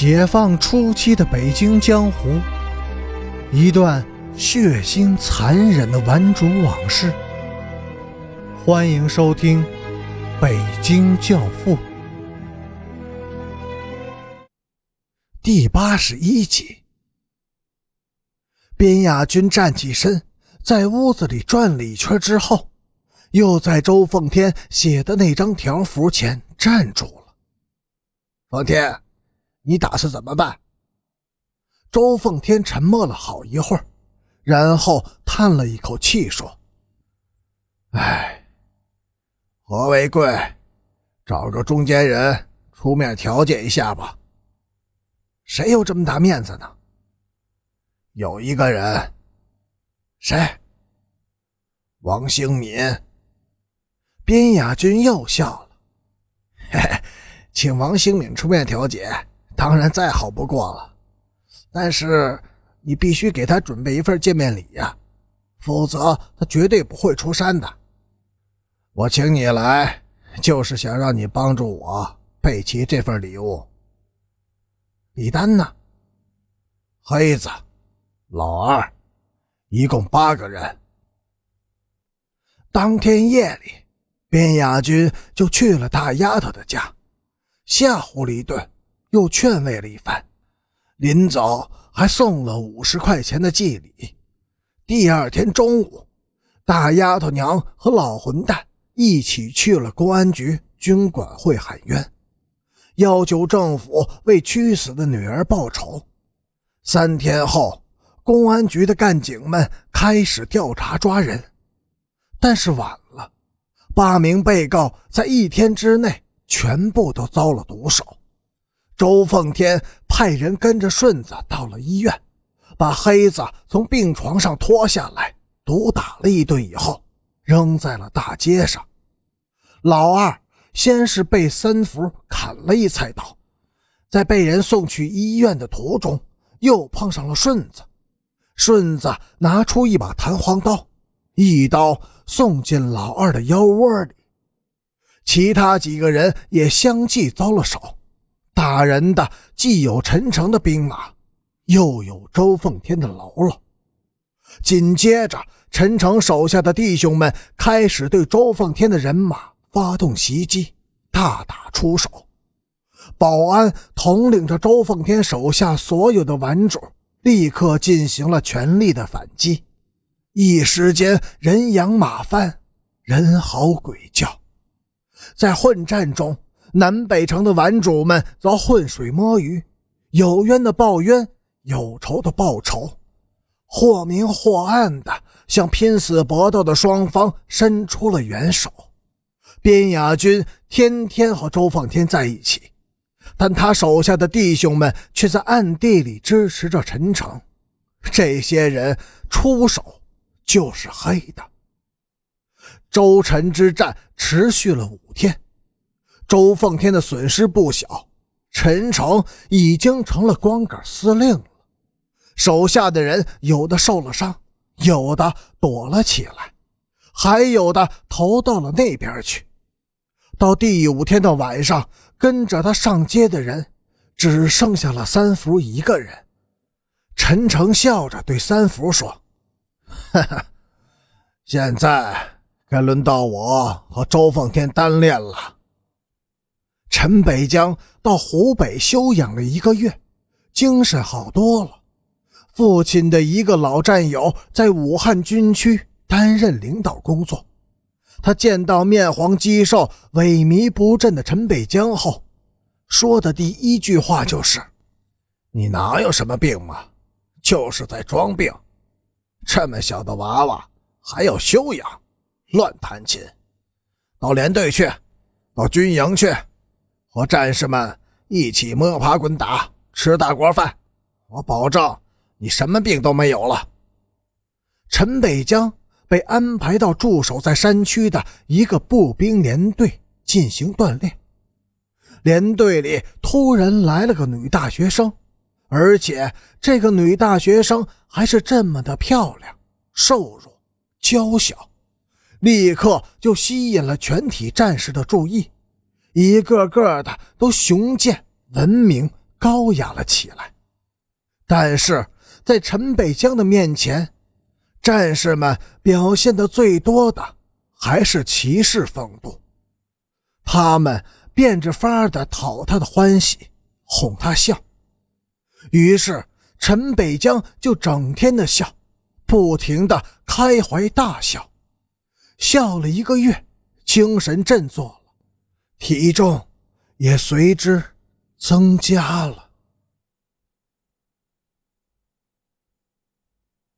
解放初期的北京江湖，一段血腥残忍的顽主往事。欢迎收听《北京教父》第八十一集。边亚军站起身，在屋子里转了一圈之后，又在周凤天写的那张条幅前站住了。凤天。你打算怎么办？周凤天沉默了好一会儿，然后叹了一口气说：“哎，何为贵，找个中间人出面调解一下吧。谁有这么大面子呢？有一个人，谁？王兴敏。”边雅君又笑了：“嘿 嘿，请王兴敏出面调解。”当然再好不过了，但是你必须给他准备一份见面礼呀，否则他绝对不会出山的。我请你来，就是想让你帮助我备齐这份礼物。李丹呢？黑子，老二，一共八个人。当天夜里，边雅军就去了大丫头的家，吓唬了一顿。又劝慰了一番，临走还送了五十块钱的祭礼。第二天中午，大丫头娘和老混蛋一起去了公安局军管会喊冤，要求政府为屈死的女儿报仇。三天后，公安局的干警们开始调查抓人，但是晚了，八名被告在一天之内全部都遭了毒手。周凤天派人跟着顺子到了医院，把黑子从病床上拖下来，毒打了一顿以后，扔在了大街上。老二先是被三福砍了一菜刀，在被人送去医院的途中，又碰上了顺子。顺子拿出一把弹簧刀，一刀送进老二的腰窝里。其他几个人也相继遭了手。打人的既有陈诚的兵马，又有周凤天的喽啰。紧接着，陈诚手下的弟兄们开始对周凤天的人马发动袭击，大打出手。保安统领着周凤天手下所有的顽主，立刻进行了全力的反击。一时间，人仰马翻，人嚎鬼叫，在混战中。南北城的顽主们则浑水摸鱼，有冤的报冤，有仇的报仇，或明或暗的向拼死搏斗的双方伸出了援手。边雅军天天和周放天在一起，但他手下的弟兄们却在暗地里支持着陈诚。这些人出手就是黑的。周陈之战持续了五天。周凤天的损失不小，陈诚已经成了光杆司令了。手下的人有的受了伤，有的躲了起来，还有的逃到了那边去。到第五天的晚上，跟着他上街的人只剩下了三福一个人。陈诚笑着对三福说：“哈哈，现在该轮到我和周凤天单练了。”陈北江到湖北休养了一个月，精神好多了。父亲的一个老战友在武汉军区担任领导工作，他见到面黄肌瘦、萎靡不振的陈北江后，说的第一句话就是：“你哪有什么病嘛，就是在装病。这么小的娃娃还要休养，乱弹琴。到连队去，到军营去。”和战士们一起摸爬滚打，吃大锅饭，我保证你什么病都没有了。陈北江被安排到驻守在山区的一个步兵连队进行锻炼。连队里突然来了个女大学生，而且这个女大学生还是这么的漂亮、瘦弱、娇小，立刻就吸引了全体战士的注意。一个个的都雄健、文明、高雅了起来。但是在陈北江的面前，战士们表现的最多的还是骑士风度。他们变着法的讨他的欢喜，哄他笑。于是陈北江就整天的笑，不停的开怀大笑，笑了一个月，精神振作，体重也随之增加了。